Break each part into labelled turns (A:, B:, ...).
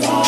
A: today.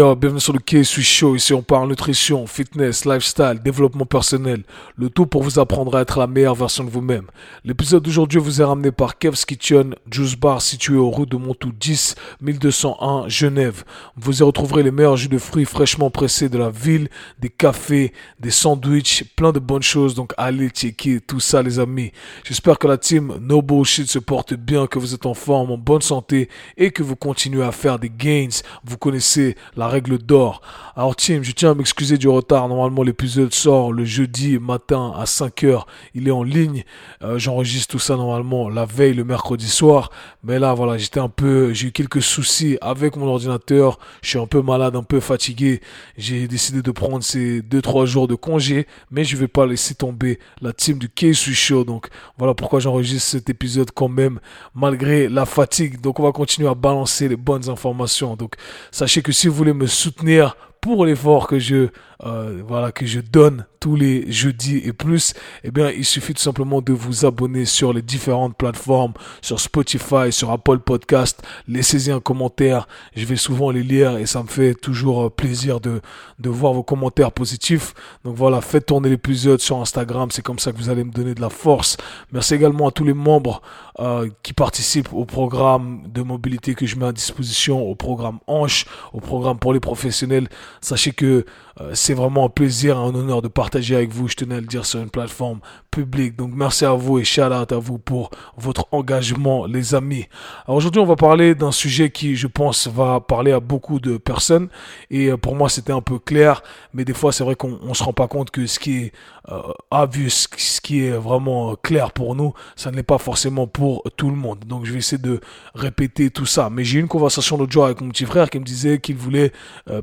A: Bienvenue sur le K-Swiss Show. Ici, on parle nutrition, fitness, lifestyle, développement personnel. Le tout pour vous apprendre à être la meilleure version de vous-même. L'épisode d'aujourd'hui vous est ramené par Kev's Kitchen, Juice Bar situé au rue de Montou 10, 1201, Genève. Vous y retrouverez les meilleurs jus de fruits fraîchement pressés de la ville, des cafés, des sandwichs, plein de bonnes choses. Donc, allez checker tout ça, les amis. J'espère que la team No Bullshit se porte bien, que vous êtes en forme, en bonne santé et que vous continuez à faire des gains. Vous connaissez la règle d'or. Alors team, je tiens à m'excuser du retard. Normalement l'épisode sort le jeudi matin à 5h. Il est en ligne. Euh, j'enregistre tout ça normalement la veille, le mercredi soir. Mais là voilà, j'étais un peu, j'ai eu quelques soucis avec mon ordinateur. Je suis un peu malade, un peu fatigué. J'ai décidé de prendre ces 2-3 jours de congé. Mais je vais pas laisser tomber la team du K-Sui Show. Donc voilà pourquoi j'enregistre cet épisode quand même malgré la fatigue. Donc on va continuer à balancer les bonnes informations. Donc sachez que si vous voulez me soutenir pour l'effort que je euh, voilà que je donne tous les jeudis et plus, eh bien, il suffit tout simplement de vous abonner sur les différentes plateformes, sur Spotify, sur Apple Podcast. Laissez-y un commentaire. Je vais souvent les lire et ça me fait toujours euh, plaisir de, de voir vos commentaires positifs. Donc voilà, faites tourner l'épisode sur Instagram. C'est comme ça que vous allez me donner de la force. Merci également à tous les membres euh, qui participent au programme de mobilité que je mets à disposition, au programme Hanche, au programme pour les professionnels. Sachez que vraiment un plaisir, un honneur de partager avec vous. Je tenais à le dire sur une plateforme publique. Donc merci à vous et shout out à vous pour votre engagement, les amis. Alors aujourd'hui, on va parler d'un sujet qui, je pense, va parler à beaucoup de personnes. Et euh, pour moi, c'était un peu clair, mais des fois, c'est vrai qu'on se rend pas compte que ce qui est euh, obvious, ce qui est vraiment clair pour nous, ça ne l'est pas forcément pour tout le monde. Donc je vais essayer de répéter tout ça. Mais j'ai eu une conversation l'autre jour avec mon petit frère qui me disait qu'il voulait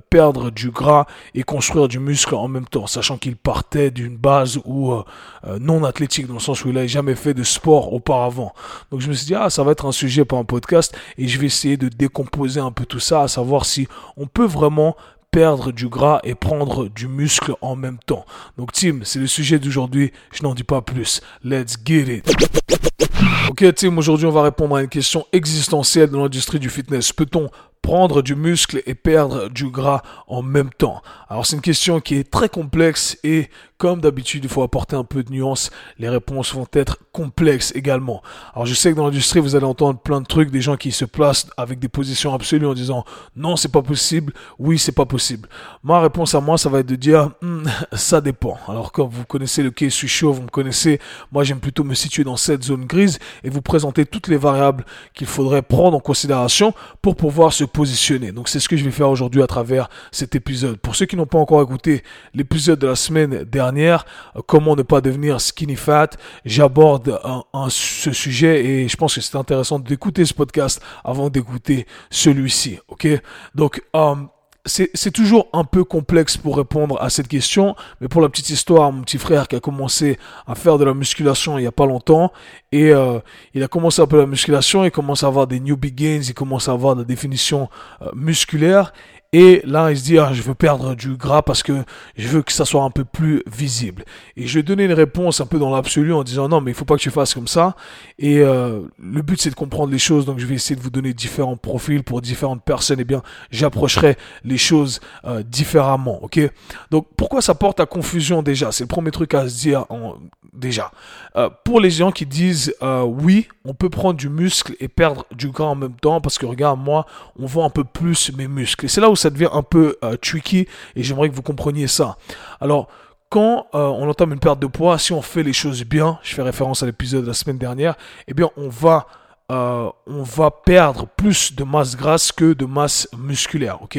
A: perdre du gras et qu'on du muscle en même temps, sachant qu'il partait d'une base où euh, euh, non athlétique, dans le sens où il n'avait jamais fait de sport auparavant. Donc je me suis dit, ah, ça va être un sujet pour un podcast, et je vais essayer de décomposer un peu tout ça, à savoir si on peut vraiment perdre du gras et prendre du muscle en même temps. Donc Tim, c'est le sujet d'aujourd'hui, je n'en dis pas plus. Let's get it. Ok Tim, aujourd'hui on va répondre à une question existentielle dans l'industrie du fitness. Peut-on prendre du muscle et perdre du gras en même temps? Alors c'est une question qui est très complexe et comme d'habitude, il faut apporter un peu de nuance. Les réponses vont être complexes également. Alors je sais que dans l'industrie, vous allez entendre plein de trucs, des gens qui se placent avec des positions absolues en disant non, c'est pas possible, oui, c'est pas possible. Ma réponse à moi, ça va être de dire hmm, ça dépend. Alors comme vous connaissez le case suis chaud, vous me connaissez, moi j'aime plutôt me situer dans cette zone grise et vous présenter toutes les variables qu'il faudrait prendre en considération pour pouvoir se positionner. Donc c'est ce que je vais faire aujourd'hui à travers cet épisode. Pour ceux qui n'ont pas encore écouté l'épisode de la semaine dernière, euh, comment ne pas devenir skinny fat. J'aborde ce sujet et je pense que c'est intéressant d'écouter ce podcast avant d'écouter celui-ci. Ok, donc euh, c'est toujours un peu complexe pour répondre à cette question, mais pour la petite histoire, mon petit frère qui a commencé à faire de la musculation il n'y a pas longtemps, et euh, il a commencé un peu la musculation, il commence à avoir des new gains, il commence à avoir de la définition musculaire, et là, il se dit, ah, je veux perdre du gras parce que je veux que ça soit un peu plus visible. Et je vais donner une réponse un peu dans l'absolu en disant, non, mais il faut pas que tu fasses comme ça. Et euh, le but, c'est de comprendre les choses. Donc, je vais essayer de vous donner différents profils pour différentes personnes. Et eh bien, j'approcherai les choses euh, différemment. Ok? Donc, pourquoi ça porte à confusion déjà? C'est le premier truc à se dire déjà. Euh, pour les gens qui disent, oui, on peut prendre du muscle et perdre du gras en même temps parce que, regarde, moi, on voit un peu plus mes muscles. Et c'est là où ça devient un peu euh, tricky et j'aimerais que vous compreniez ça. Alors, quand euh, on entame une perte de poids, si on fait les choses bien, je fais référence à l'épisode de la semaine dernière, eh bien, on va euh, on va perdre plus de masse grasse que de masse musculaire, ok?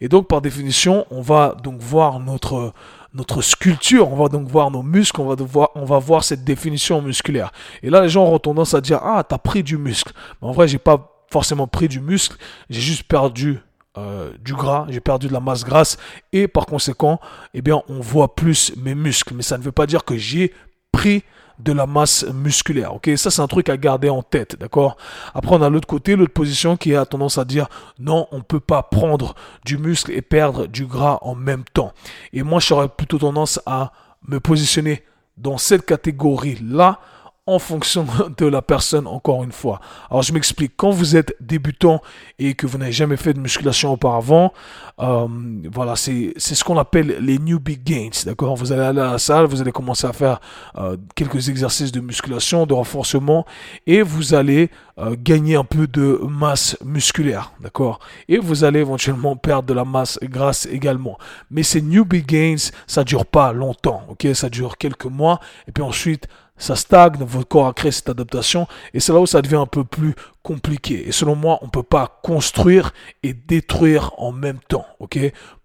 A: Et donc par définition, on va donc voir notre notre sculpture, on va donc voir nos muscles, on va devoir, on va voir cette définition musculaire. Et là, les gens auront tendance à dire ah t'as pris du muscle, mais en vrai j'ai pas forcément pris du muscle, j'ai juste perdu euh, du gras, j'ai perdu de la masse grasse et par conséquent, eh bien, on voit plus mes muscles. Mais ça ne veut pas dire que j'ai pris de la masse musculaire. Ok, ça c'est un truc à garder en tête, d'accord? Après on a l'autre côté, l'autre position qui a tendance à dire non, on peut pas prendre du muscle et perdre du gras en même temps. Et moi j'aurais plutôt tendance à me positionner dans cette catégorie-là en fonction de la personne, encore une fois. Alors, je m'explique. Quand vous êtes débutant et que vous n'avez jamais fait de musculation auparavant, euh, voilà, c'est ce qu'on appelle les newbie gains, d'accord? Vous allez aller à la salle, vous allez commencer à faire euh, quelques exercices de musculation, de renforcement, et vous allez euh, gagner un peu de masse musculaire, d'accord? Et vous allez éventuellement perdre de la masse grasse également. Mais ces newbie gains, ça dure pas longtemps, ok? Ça dure quelques mois, et puis ensuite, ça stagne, votre corps a créé cette adaptation, et c'est là où ça devient un peu plus compliqué. Et selon moi, on ne peut pas construire et détruire en même temps, ok?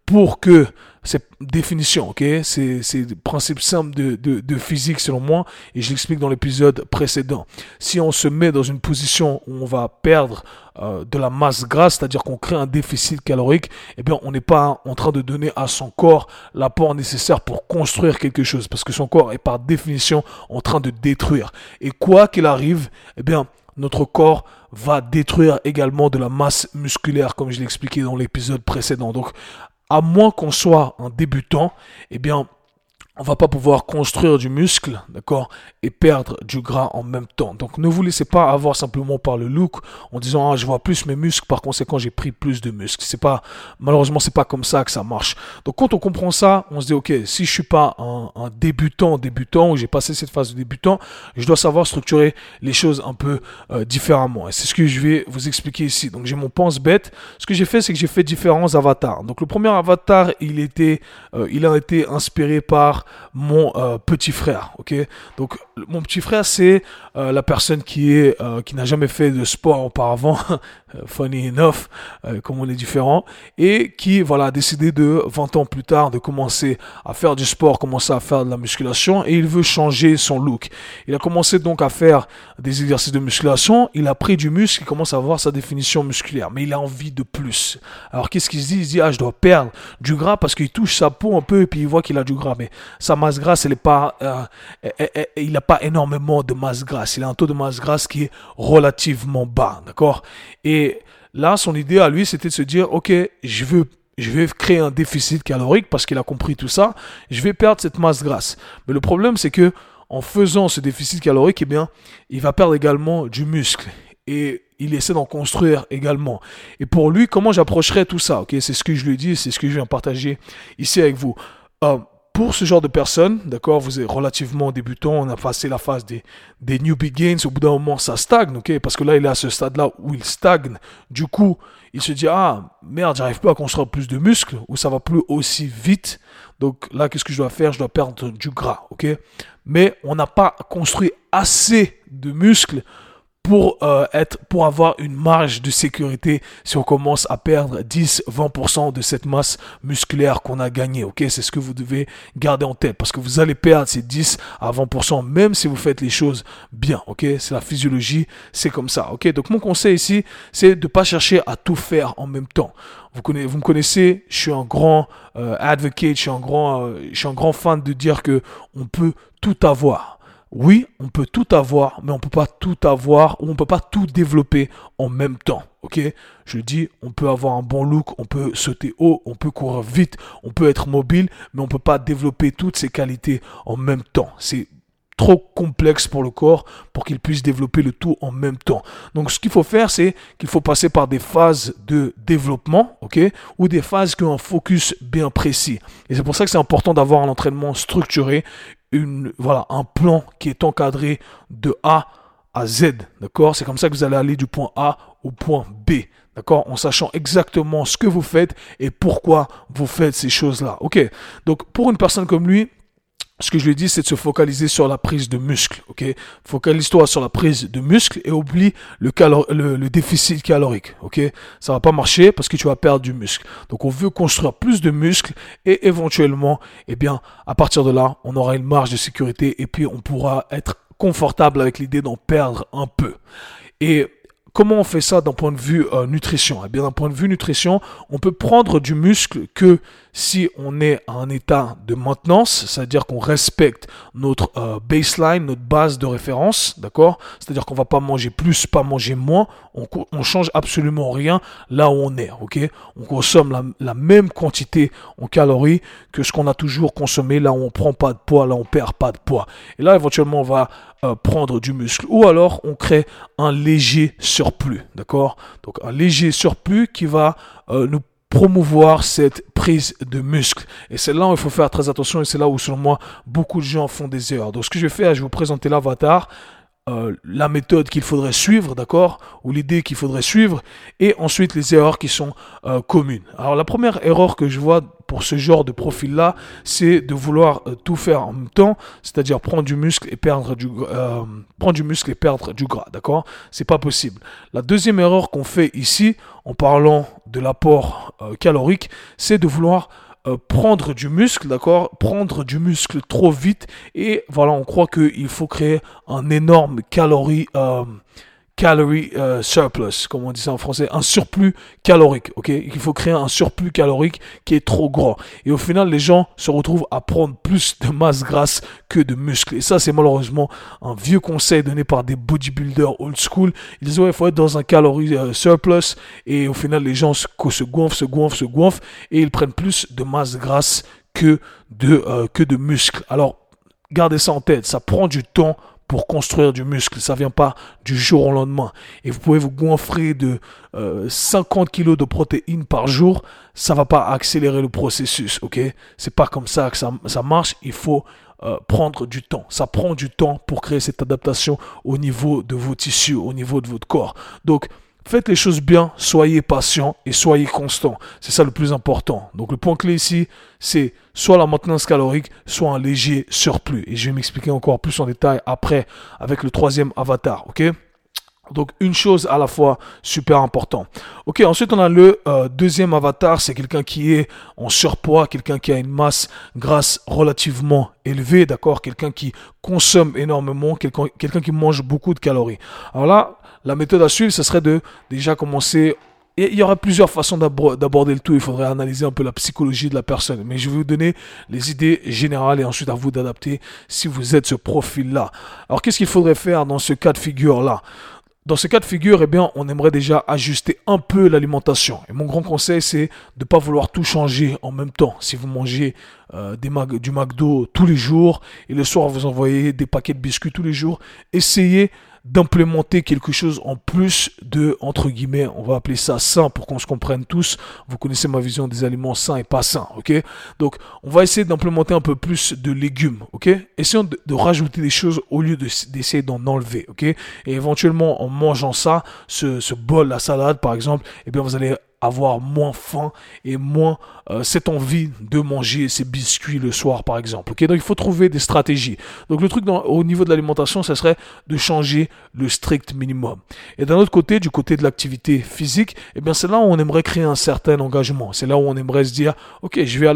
A: Pour que cette définition, ok? C'est des principes simples de, de, de, physique selon moi, et je l'explique dans l'épisode précédent. Si on se met dans une position où on va perdre euh, de la masse grasse, c'est-à-dire qu'on crée un déficit calorique, eh bien, on n'est pas en train de donner à son corps l'apport nécessaire pour construire quelque chose, parce que son corps est par définition en train de détruire. Et quoi qu'il arrive, eh bien, notre corps va détruire également de la masse musculaire, comme je l'ai expliqué dans l'épisode précédent. Donc, à moins qu'on soit un débutant, eh bien, on va pas pouvoir construire du muscle, d'accord, et perdre du gras en même temps. Donc ne vous laissez pas avoir simplement par le look en disant ah je vois plus mes muscles, par conséquent j'ai pris plus de muscles. C'est pas malheureusement c'est pas comme ça que ça marche. Donc quand on comprend ça, on se dit ok si je suis pas un, débutant débutant ou j'ai passé cette phase de débutant, je dois savoir structurer les choses un peu euh, différemment. Et c'est ce que je vais vous expliquer ici. Donc j'ai mon pense bête. Ce que j'ai fait c'est que j'ai fait différents avatars. Donc le premier avatar il était euh, il a été inspiré par mon euh, petit frère. Ok, donc mon petit frère c'est euh, la personne qui est euh, qui n'a jamais fait de sport auparavant, funny enough, comme on est différent, et qui voilà a décidé de 20 ans plus tard de commencer à faire du sport, commencer à faire de la musculation, et il veut changer son look. Il a commencé donc à faire des exercices de musculation, il a pris du muscle, il commence à avoir sa définition musculaire, mais il a envie de plus. Alors qu'est-ce qu'il se dit? Il se dit ah je dois perdre du gras parce qu'il touche sa peau un peu et puis il voit qu'il a du gras, mais sa masse grasse, pas, euh, il n'a pas énormément de masse grasse. Il a un taux de masse grasse qui est relativement bas, d'accord? Et là, son idée à lui, c'était de se dire, ok, je veux je vais créer un déficit calorique parce qu'il a compris tout ça, je vais perdre cette masse grasse. Mais le problème, c'est que en faisant ce déficit calorique, eh bien, il va perdre également du muscle. Et il essaie d'en construire également. Et pour lui, comment j'approcherais tout ça? C'est ce que je lui dis, c'est ce que je viens partager ici avec vous. Euh, pour ce genre de personnes, d'accord, vous êtes relativement débutant, on a passé la phase des, des new gains, au bout d'un moment ça stagne, ok, parce que là il est à ce stade-là où il stagne, du coup il se dit ah merde j'arrive pas à construire plus de muscles, ou ça va plus aussi vite, donc là qu'est-ce que je dois faire, je dois perdre du gras, ok, mais on n'a pas construit assez de muscles pour euh, être pour avoir une marge de sécurité si on commence à perdre 10 20% de cette masse musculaire qu'on a gagnée OK? C'est ce que vous devez garder en tête parce que vous allez perdre ces 10 à 20% même si vous faites les choses bien OK? C'est la physiologie c'est comme ça OK? Donc mon conseil ici c'est de pas chercher à tout faire en même temps. Vous, connaissez, vous me connaissez, je suis un grand euh, advocate, je suis un grand, euh, je suis un grand fan de dire que on peut tout avoir oui, on peut tout avoir, mais on peut pas tout avoir ou on peut pas tout développer en même temps. Ok? Je dis, on peut avoir un bon look, on peut sauter haut, on peut courir vite, on peut être mobile, mais on peut pas développer toutes ces qualités en même temps. C'est trop complexe pour le corps pour qu'il puisse développer le tout en même temps. Donc ce qu'il faut faire, c'est qu'il faut passer par des phases de développement, ok, ou des phases qui ont un focus bien précis. Et c'est pour ça que c'est important d'avoir un entraînement structuré, voilà, un plan qui est encadré de A à Z. D'accord? C'est comme ça que vous allez aller du point A au point B. D'accord? En sachant exactement ce que vous faites et pourquoi vous faites ces choses-là. Ok? Donc, pour une personne comme lui, ce que je lui dis, c'est de se focaliser sur la prise de muscle, ok? Focalise-toi sur la prise de muscle et oublie le, le, déficit calorique, ok? Ça va pas marcher parce que tu vas perdre du muscle. Donc, on veut construire plus de muscles et éventuellement, eh bien, à partir de là, on aura une marge de sécurité et puis on pourra être confortable avec l'idée d'en perdre un peu. Et comment on fait ça d'un point de vue euh, nutrition? Eh bien, d'un point de vue nutrition, on peut prendre du muscle que si on est à un état de maintenance, c'est-à-dire qu'on respecte notre euh, baseline, notre base de référence, d'accord? C'est-à-dire qu'on va pas manger plus, pas manger moins, on, on change absolument rien là où on est, ok? On consomme la, même quantité en calories que ce qu'on a toujours consommé là où on prend pas de poids, là où on perd pas de poids. Et là, éventuellement, on va euh, prendre du muscle. Ou alors, on crée un léger surplus, d'accord? Donc, un léger surplus qui va euh, nous promouvoir cette prise de muscle. Et c'est là où il faut faire très attention et c'est là où, selon moi, beaucoup de gens font des erreurs. Donc, ce que je vais faire, je vais vous présenter l'avatar. Euh, la méthode qu'il faudrait suivre, d'accord, ou l'idée qu'il faudrait suivre, et ensuite les erreurs qui sont euh, communes. Alors la première erreur que je vois pour ce genre de profil-là, c'est de vouloir euh, tout faire en même temps, c'est-à-dire prendre du muscle et perdre du prendre du muscle et perdre du gras, d'accord C'est pas possible. La deuxième erreur qu'on fait ici, en parlant de l'apport calorique, c'est de vouloir euh, prendre du muscle, d'accord? Prendre du muscle trop vite. Et voilà, on croit qu'il faut créer un énorme calorie, euh, calorie euh, surplus, comme on dit ça en français, un surplus calorique, ok? Il faut créer un surplus calorique qui est trop grand. Et au final, les gens se retrouvent à prendre plus de masse grasse que de muscles. Et ça, c'est malheureusement un vieux conseil donné par des bodybuilders old school. Ils disent, ouais, il faut être dans un calorie euh, surplus. Et au final, les gens se, se gonflent, se gonflent, se gonflent. Et ils prennent plus de masse grasse que de, euh, que de muscles. Alors, gardez ça en tête. Ça prend du temps pour construire du muscle. Ça vient pas du jour au lendemain. Et vous pouvez vous gonfler de 50 euh, kilos de protéines par jour. Ça va pas accélérer le processus, ok? C'est pas comme ça que ça, marche. Il faut euh, prendre du temps. Ça prend du temps pour créer cette adaptation au niveau de vos tissus, au niveau de votre corps. Donc, Faites les choses bien, soyez patient et soyez constant. C'est ça le plus important. Donc le point clé ici, c'est soit la maintenance calorique, soit un léger surplus. Et je vais m'expliquer encore plus en détail après avec le troisième avatar. Ok? Donc une chose à la fois super important. Ok, ensuite on a le euh, deuxième avatar, c'est quelqu'un qui est en surpoids, quelqu'un qui a une masse grasse relativement élevée, d'accord, quelqu'un qui consomme énormément, quelqu'un qui mange beaucoup de calories. Alors là, la méthode à suivre, ce serait de déjà commencer. Il y aura plusieurs façons d'aborder le tout. Il faudrait analyser un peu la psychologie de la personne. Mais je vais vous donner les idées générales et ensuite à vous d'adapter si vous êtes ce profil-là. Alors, qu'est-ce qu'il faudrait faire dans ce cas de figure-là? Dans ce cas de figure, eh bien, on aimerait déjà ajuster un peu l'alimentation. Et mon grand conseil, c'est de ne pas vouloir tout changer en même temps. Si vous mangez euh, du McDo tous les jours et le soir vous envoyez des paquets de biscuits tous les jours, essayez d'implémenter quelque chose en plus de, entre guillemets, on va appeler ça sain pour qu'on se comprenne tous. Vous connaissez ma vision des aliments sains et pas sains, ok? Donc, on va essayer d'implémenter un peu plus de légumes, ok? Essayons de, rajouter des choses au lieu d'essayer d'en enlever, ok? Et éventuellement, en mangeant ça, ce, ce bol, la salade par exemple, eh bien, vous allez avoir moins faim et moins euh, cette envie de manger ces biscuits le soir par exemple. Ok, donc il faut trouver des stratégies. Donc le truc au niveau de l'alimentation, ça serait de changer le strict minimum. Et d'un autre côté, du côté de l'activité physique, eh bien c'est là où on aimerait créer un certain engagement. C'est là où on aimerait se dire, ok, je vais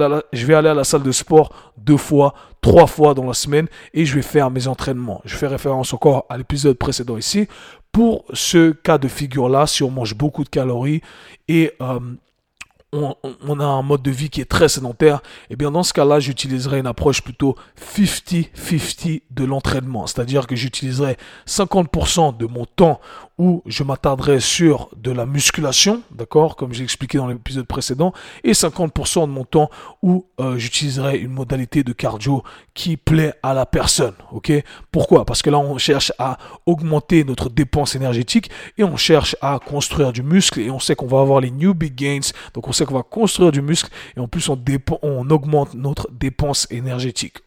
A: aller à la salle de sport deux fois, trois fois dans la semaine et je vais faire mes entraînements. Je fais référence encore à l'épisode précédent ici pour ce cas de figure-là, si on mange beaucoup de calories et euh, on, a un mode de vie qui est très sédentaire, et eh bien dans ce cas-là, j'utiliserai une approche plutôt 50-50 de l'entraînement. C'est-à-dire que j'utiliserai 50% de mon temps où je m'attarderai sur de la musculation, d'accord, comme j'ai expliqué dans l'épisode précédent, et 50% de mon temps où euh, j'utiliserai une modalité de cardio qui plaît à la personne, ok? Pourquoi? Parce que là, on cherche à augmenter notre dépense énergétique et on cherche à construire du muscle et on sait qu'on va avoir les new big gains, donc on sait qu'on va construire du muscle et en plus on augmente notre dépense énergétique,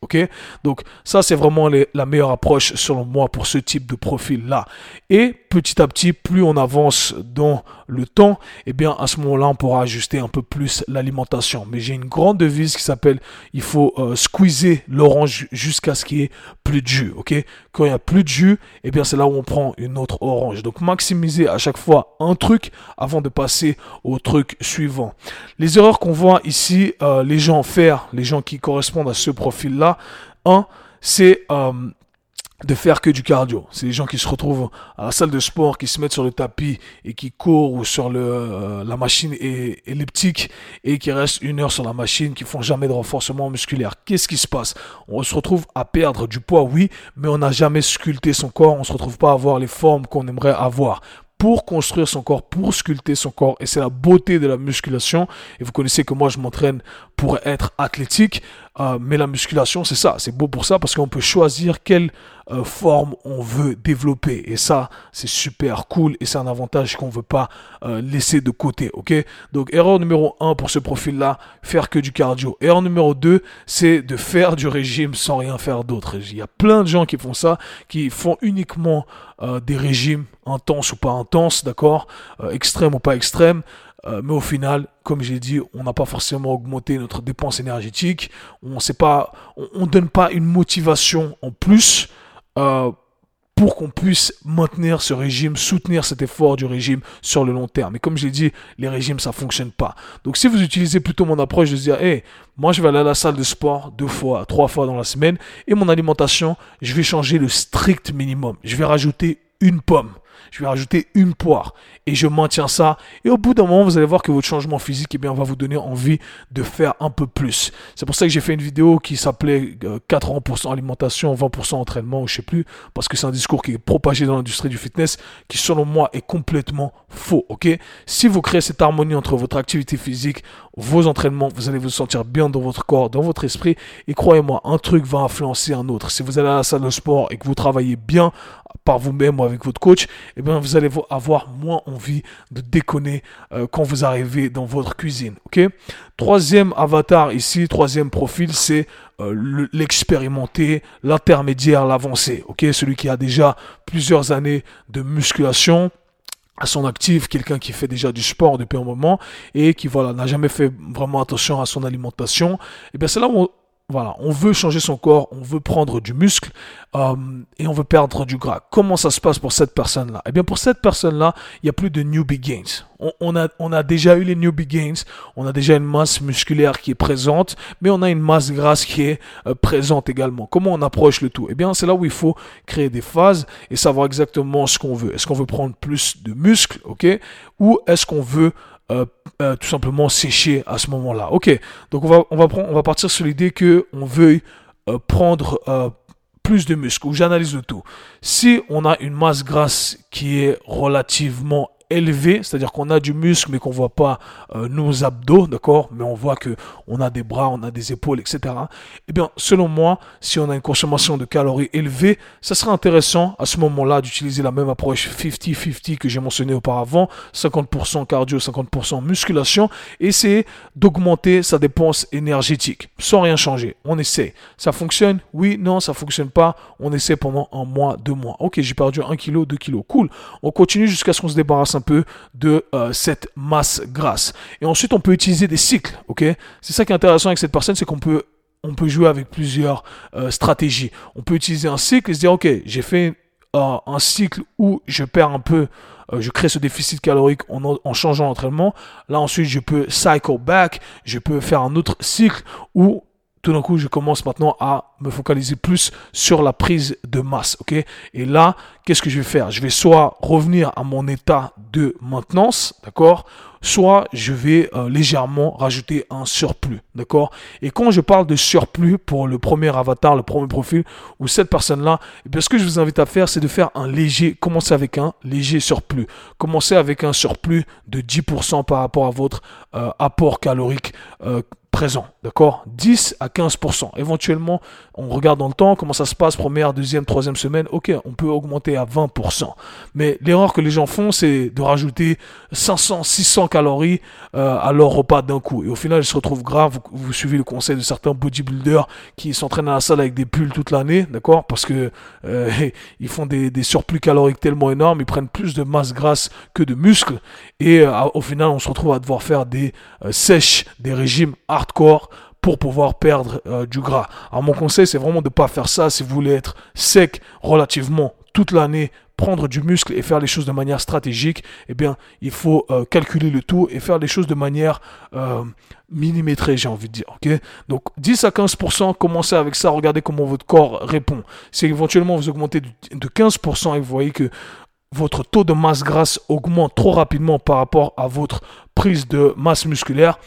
A: Donc ça, c'est vraiment la meilleure approche selon moi pour ce type de profil-là. Et petit à petit, plus on avance dans le temps, et eh bien à ce moment-là, on pourra ajuster un peu plus l'alimentation. Mais j'ai une grande devise qui s'appelle il faut euh, squeezer l'orange jusqu'à ce qu'il y ait plus de jus. Ok? Quand il n'y a plus de jus, et eh bien c'est là où on prend une autre orange. Donc maximiser à chaque fois un truc avant de passer au truc suivant. Les erreurs qu'on voit ici, euh, les gens faire, les gens qui correspondent à ce profil-là, un, c'est euh, de faire que du cardio. C'est les gens qui se retrouvent à la salle de sport, qui se mettent sur le tapis et qui courent ou sur euh, la machine elliptique et qui restent une heure sur la machine, qui font jamais de renforcement musculaire. Qu'est-ce qui se passe? On se retrouve à perdre du poids, oui, mais on n'a jamais sculpté son corps, on se retrouve pas à avoir les formes qu'on aimerait avoir pour construire son corps, pour sculpter son corps. Et c'est la beauté de la musculation. Et vous connaissez que moi, je m'entraîne pour être athlétique. Euh, mais la musculation, c'est ça. C'est beau pour ça parce qu'on peut choisir quelle euh, forme on veut développer. Et ça, c'est super cool et c'est un avantage qu'on ne veut pas euh, laisser de côté. Ok? Donc, erreur numéro 1 pour ce profil-là, faire que du cardio. Erreur numéro 2, c'est de faire du régime sans rien faire d'autre. Il y a plein de gens qui font ça, qui font uniquement des régimes intenses ou pas intenses, d'accord? Extrêmes ou pas extrêmes. Euh, mais au final, comme j'ai dit, on n'a pas forcément augmenté notre dépense énergétique. On ne on, donne pas une motivation en plus euh, pour qu'on puisse maintenir ce régime, soutenir cet effort du régime sur le long terme. Et comme j'ai dit, les régimes, ça fonctionne pas. Donc si vous utilisez plutôt mon approche de dire, hey, moi je vais aller à la salle de sport deux fois, trois fois dans la semaine, et mon alimentation, je vais changer le strict minimum. Je vais rajouter une pomme je vais rajouter une poire et je maintiens ça. Et au bout d'un moment, vous allez voir que votre changement physique eh bien, va vous donner envie de faire un peu plus. C'est pour ça que j'ai fait une vidéo qui s'appelait 80% euh, alimentation, 20% entraînement, je sais plus, parce que c'est un discours qui est propagé dans l'industrie du fitness qui, selon moi, est complètement faux. Ok? Si vous créez cette harmonie entre votre activité physique, vos entraînements, vous allez vous sentir bien dans votre corps, dans votre esprit. Et croyez-moi, un truc va influencer un autre. Si vous allez à la salle de sport et que vous travaillez bien par vous-même ou avec votre coach, eh bien, vous allez avoir moins envie de déconner euh, quand vous arrivez dans votre cuisine. Ok? Troisième avatar ici, troisième profil, c'est euh, l'expérimenté, l'intermédiaire, l'avancé. Ok? Celui qui a déjà plusieurs années de musculation à son actif, quelqu'un qui fait déjà du sport depuis un moment et qui voilà n'a jamais fait vraiment attention à son alimentation, et eh bien c'est là où voilà, on veut changer son corps, on veut prendre du muscle euh, et on veut perdre du gras. Comment ça se passe pour cette personne-là? Eh bien, pour cette personne-là, il n'y a plus de newbie gains. On, a, on a déjà eu les newbie gains, on a déjà une masse musculaire qui est présente, mais on a une masse grasse qui est euh, présente également. Comment on approche le tout? Eh bien, c'est là où il faut créer des phases et savoir exactement ce qu'on veut. Est-ce qu'on veut prendre plus de muscles, ok? Ou est-ce qu'on veut euh, euh, tout simplement sécher à ce moment-là. Ok, donc on va, partir sur l'idée que on veuille euh, prendre plus de muscles, j'analyse le tout. Si on a une masse grasse qui est relativement élevé, c'est-à-dire qu'on a du muscle mais qu'on voit pas euh, nos abdos, d'accord, mais on voit que on a des bras, on a des épaules, etc. Eh bien, selon moi, si on a une consommation de calories élevée, ça serait intéressant à ce moment-là d'utiliser la même approche 50-50 que j'ai mentionné auparavant, 50% cardio, 50% musculation, et essayer d'augmenter sa dépense énergétique sans rien changer. On essaie. Ça fonctionne? Oui, non, ça fonctionne pas. On essaie pendant un mois, deux mois. Ok, j'ai perdu un kilo, deux kilos. Cool. On continue jusqu'à ce qu'on se débarrasse un peu de euh, cette masse grasse. Et ensuite, on peut utiliser des cycles, ok? C'est ça qui est intéressant avec cette personne, c'est qu'on peut on peut jouer avec plusieurs euh, stratégies. On peut utiliser un cycle et se dire, ok, j'ai fait euh, un cycle où je perds un peu, je crée ce déficit calorique en, en changeant l'entraînement. Là ensuite, je peux cycle back, je peux faire un autre cycle où tout d'un coup, je commence maintenant à me focaliser plus sur la prise de masse, ok? Et là, qu'est-ce que je vais faire? Je vais soit revenir à mon état de maintenance, d'accord? Soit je vais euh, légèrement rajouter un surplus, d'accord? Et quand je parle de surplus pour le premier avatar, le premier profil, ou cette personne-là, eh ce que je vous invite à faire, c'est de faire un léger, commencer avec un léger surplus. Commencez avec un surplus de 10% par rapport à votre euh, apport calorique euh, présent, d'accord? 10 à 15%. Éventuellement, on regarde dans le temps comment ça se passe, première, deuxième, troisième semaine, ok, on peut augmenter à 20%. Mais l'erreur que les gens font, c'est de rajouter 500, 600 calories euh, à leur repas d'un coup. Et au final, ils se retrouvent graves. Vous, suivez le conseil de certains bodybuilders qui s'entraînent à la salle avec des pulls toute l'année, d'accord? Parce que euh, ils font des, des, surplus caloriques tellement énormes, ils prennent plus de masse grasse que de muscles. Et euh, au final, on se retrouve à devoir faire des sèches, des régimes hardcore pour pouvoir perdre euh, du gras. Alors mon conseil, c'est vraiment de ne pas faire ça si vous voulez être sec relativement toute l'année prendre du muscle et faire les choses de manière stratégique, eh bien, il faut euh, calculer le tout et faire les choses de manière euh, millimétrée, j'ai envie de dire. Donc, 10 à 15%, commencez avec ça, regardez comment votre corps répond. Si éventuellement vous augmentez de 15% et vous voyez que votre taux de masse grasse augmente trop rapidement par rapport à votre prise de masse musculaire,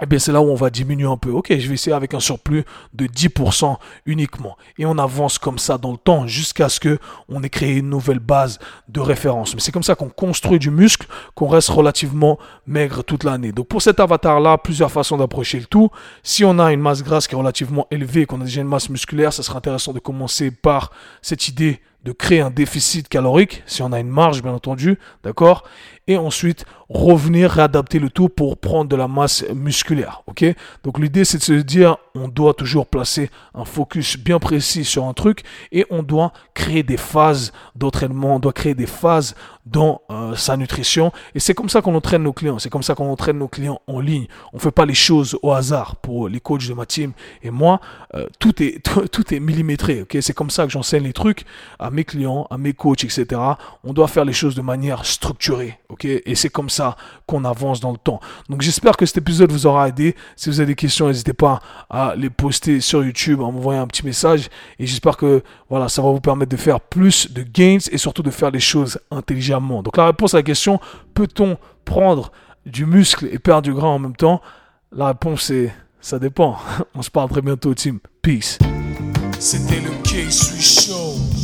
A: eh bien c'est là où on va diminuer un peu. Ok, je vais essayer avec un surplus de 10% uniquement. Et on avance comme ça dans le temps jusqu'à ce que on ait créé une nouvelle base de référence. Mais c'est comme ça qu'on construit du muscle, qu'on reste relativement maigre toute l'année. Donc pour cet avatar-là, plusieurs façons d'approcher le tout. Si on a une masse grasse qui est relativement élevée, qu'on a déjà une masse musculaire, ça sera intéressant de commencer par cette idée de créer un déficit calorique, si on a une marge bien entendu, d'accord? Et ensuite revenir réadapter le tout pour prendre de la masse musculaire, ok? Donc l'idée c'est de se dire, on doit toujours placer un focus bien précis sur un truc et on doit créer des phases d'entraînement, on doit créer des phases dans euh, sa nutrition et c'est comme ça qu'on entraîne nos clients, c'est comme ça qu'on entraîne nos clients en ligne. On fait pas les choses au hasard pour les coachs de ma team et moi, euh, tout est tout, est millimétré, ok? C'est comme ça que j'enseigne les trucs à mes clients, à mes coachs, etc. On doit faire les choses de manière structurée, Et c'est comme ça qu'on avance dans le temps. Donc j'espère que cet épisode vous aura aidé. Si vous avez des questions, n'hésitez pas à les poster sur YouTube, à m'envoyer un petit message. Et j'espère que voilà, ça va vous permettre de faire plus de gains et surtout de faire les choses intelligemment. Donc la réponse à la question, peut-on prendre du muscle et perdre du gras en même temps? La réponse est ça dépend. On se parle très bientôt, team. Peace. C'était le K-Sui Show.